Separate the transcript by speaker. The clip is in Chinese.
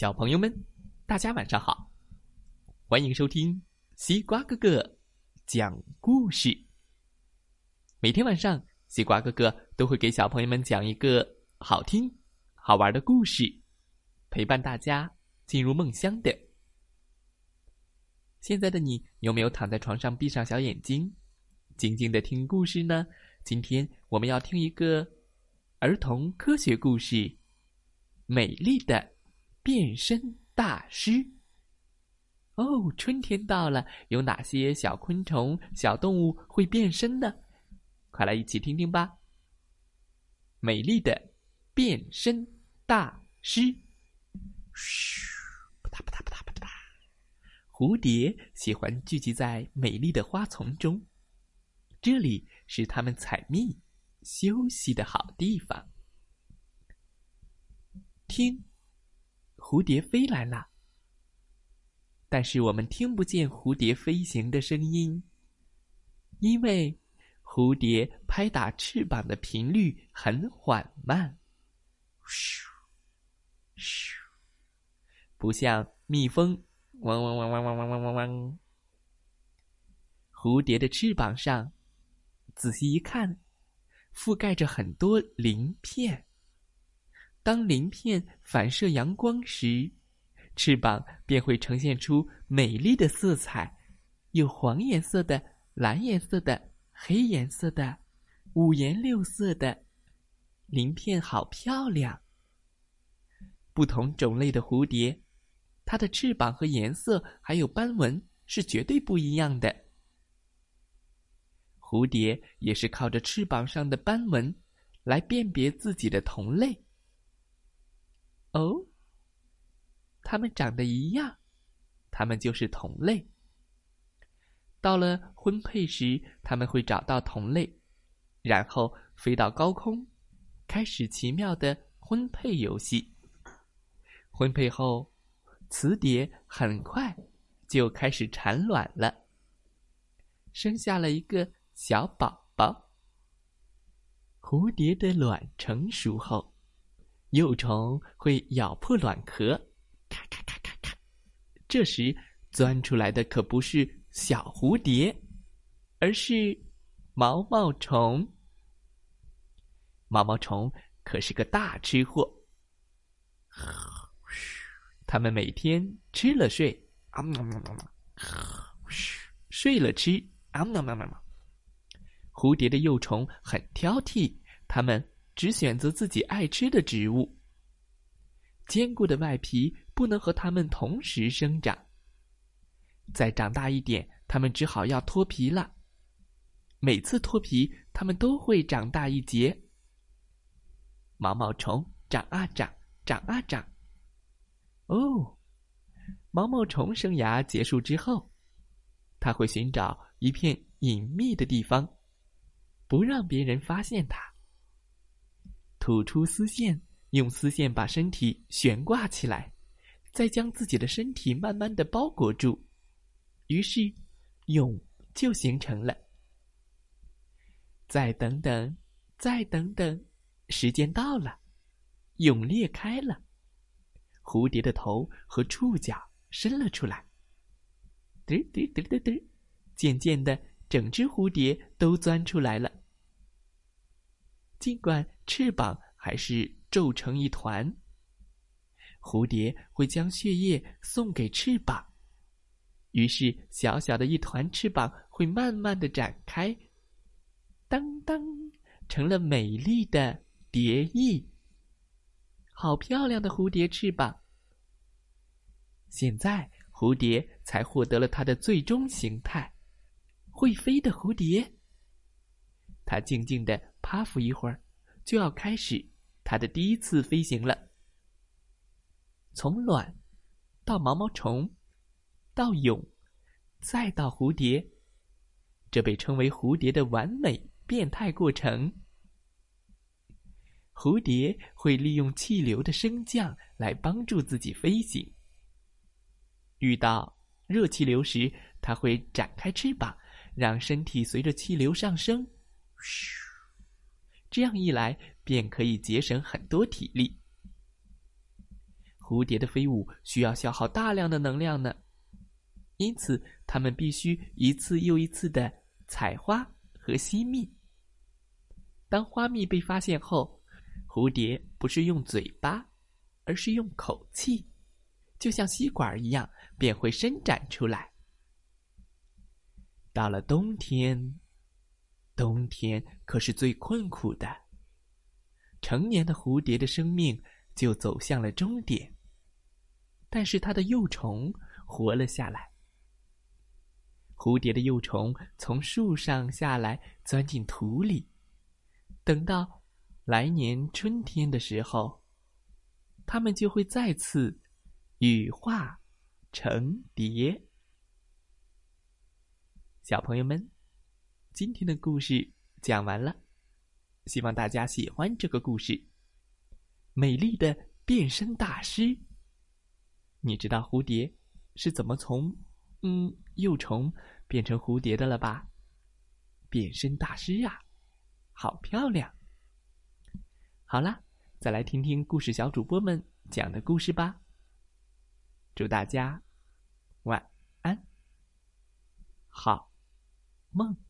Speaker 1: 小朋友们，大家晚上好！欢迎收听西瓜哥哥讲故事。每天晚上，西瓜哥哥都会给小朋友们讲一个好听、好玩的故事，陪伴大家进入梦乡的。现在的你有没有躺在床上闭上小眼睛，静静的听故事呢？今天我们要听一个儿童科学故事，《美丽的》。变身大师。哦，春天到了，有哪些小昆虫、小动物会变身呢？快来一起听听吧！美丽的变身大师。嘘，啪嗒啪嗒啪嗒啪嗒。蝴蝶喜欢聚集在美丽的花丛中，这里是它们采蜜、休息的好地方。听。蝴蝶飞来了，但是我们听不见蝴蝶飞行的声音，因为蝴蝶拍打翅膀的频率很缓慢，咻咻，不像蜜蜂嗡嗡嗡嗡嗡嗡嗡嗡嗡。蝴蝶的翅膀上，仔细一看，覆盖着很多鳞片。当鳞片反射阳光时，翅膀便会呈现出美丽的色彩，有黄颜色的、蓝颜色的、黑颜色的，五颜六色的鳞片，好漂亮。不同种类的蝴蝶，它的翅膀和颜色还有斑纹是绝对不一样的。蝴蝶也是靠着翅膀上的斑纹来辨别自己的同类。哦，它们长得一样，它们就是同类。到了婚配时，他们会找到同类，然后飞到高空，开始奇妙的婚配游戏。婚配后，雌蝶很快就开始产卵了，生下了一个小宝宝。蝴蝶的卵成熟后。幼虫会咬破卵壳，咔咔咔咔咔。这时钻出来的可不是小蝴蝶，而是毛毛虫。毛毛虫可是个大吃货，它们每天吃了睡，睡了吃，啊喵喵喵喵。蝴蝶的幼虫很挑剔，它们。只选择自己爱吃的植物。坚固的外皮不能和它们同时生长。再长大一点，它们只好要脱皮了。每次脱皮，它们都会长大一截。毛毛虫长啊长，长啊长。哦，毛毛虫生涯结束之后，它会寻找一片隐秘的地方，不让别人发现它。吐出丝线，用丝线把身体悬挂起来，再将自己的身体慢慢的包裹住，于是蛹就形成了。再等等，再等等，时间到了，蛹裂开了，蝴蝶的头和触角伸了出来，嘚嘚嘚嘚嘚，渐渐的，整只蝴蝶都钻出来了。尽管翅膀还是皱成一团，蝴蝶会将血液送给翅膀，于是小小的一团翅膀会慢慢的展开，当当，成了美丽的蝶翼。好漂亮的蝴蝶翅膀！现在蝴蝶才获得了它的最终形态——会飞的蝴蝶。它静静的。趴伏一会儿，就要开始它的第一次飞行了。从卵到毛毛虫，到蛹，再到蝴蝶，这被称为蝴蝶的完美变态过程。蝴蝶会利用气流的升降来帮助自己飞行。遇到热气流时，它会展开翅膀，让身体随着气流上升。嘘。这样一来，便可以节省很多体力。蝴蝶的飞舞需要消耗大量的能量呢，因此它们必须一次又一次的采花和吸蜜。当花蜜被发现后，蝴蝶不是用嘴巴，而是用口气，就像吸管一样，便会伸展出来。到了冬天，天可是最困苦的。成年的蝴蝶的生命就走向了终点，但是它的幼虫活了下来。蝴蝶的幼虫从树上下来，钻进土里，等到来年春天的时候，它们就会再次羽化成蝶。小朋友们，今天的故事讲完了。希望大家喜欢这个故事。美丽的变身大师，你知道蝴蝶是怎么从嗯幼虫变成蝴蝶的了吧？变身大师呀，好漂亮！好啦，再来听听故事小主播们讲的故事吧。祝大家晚安，好梦。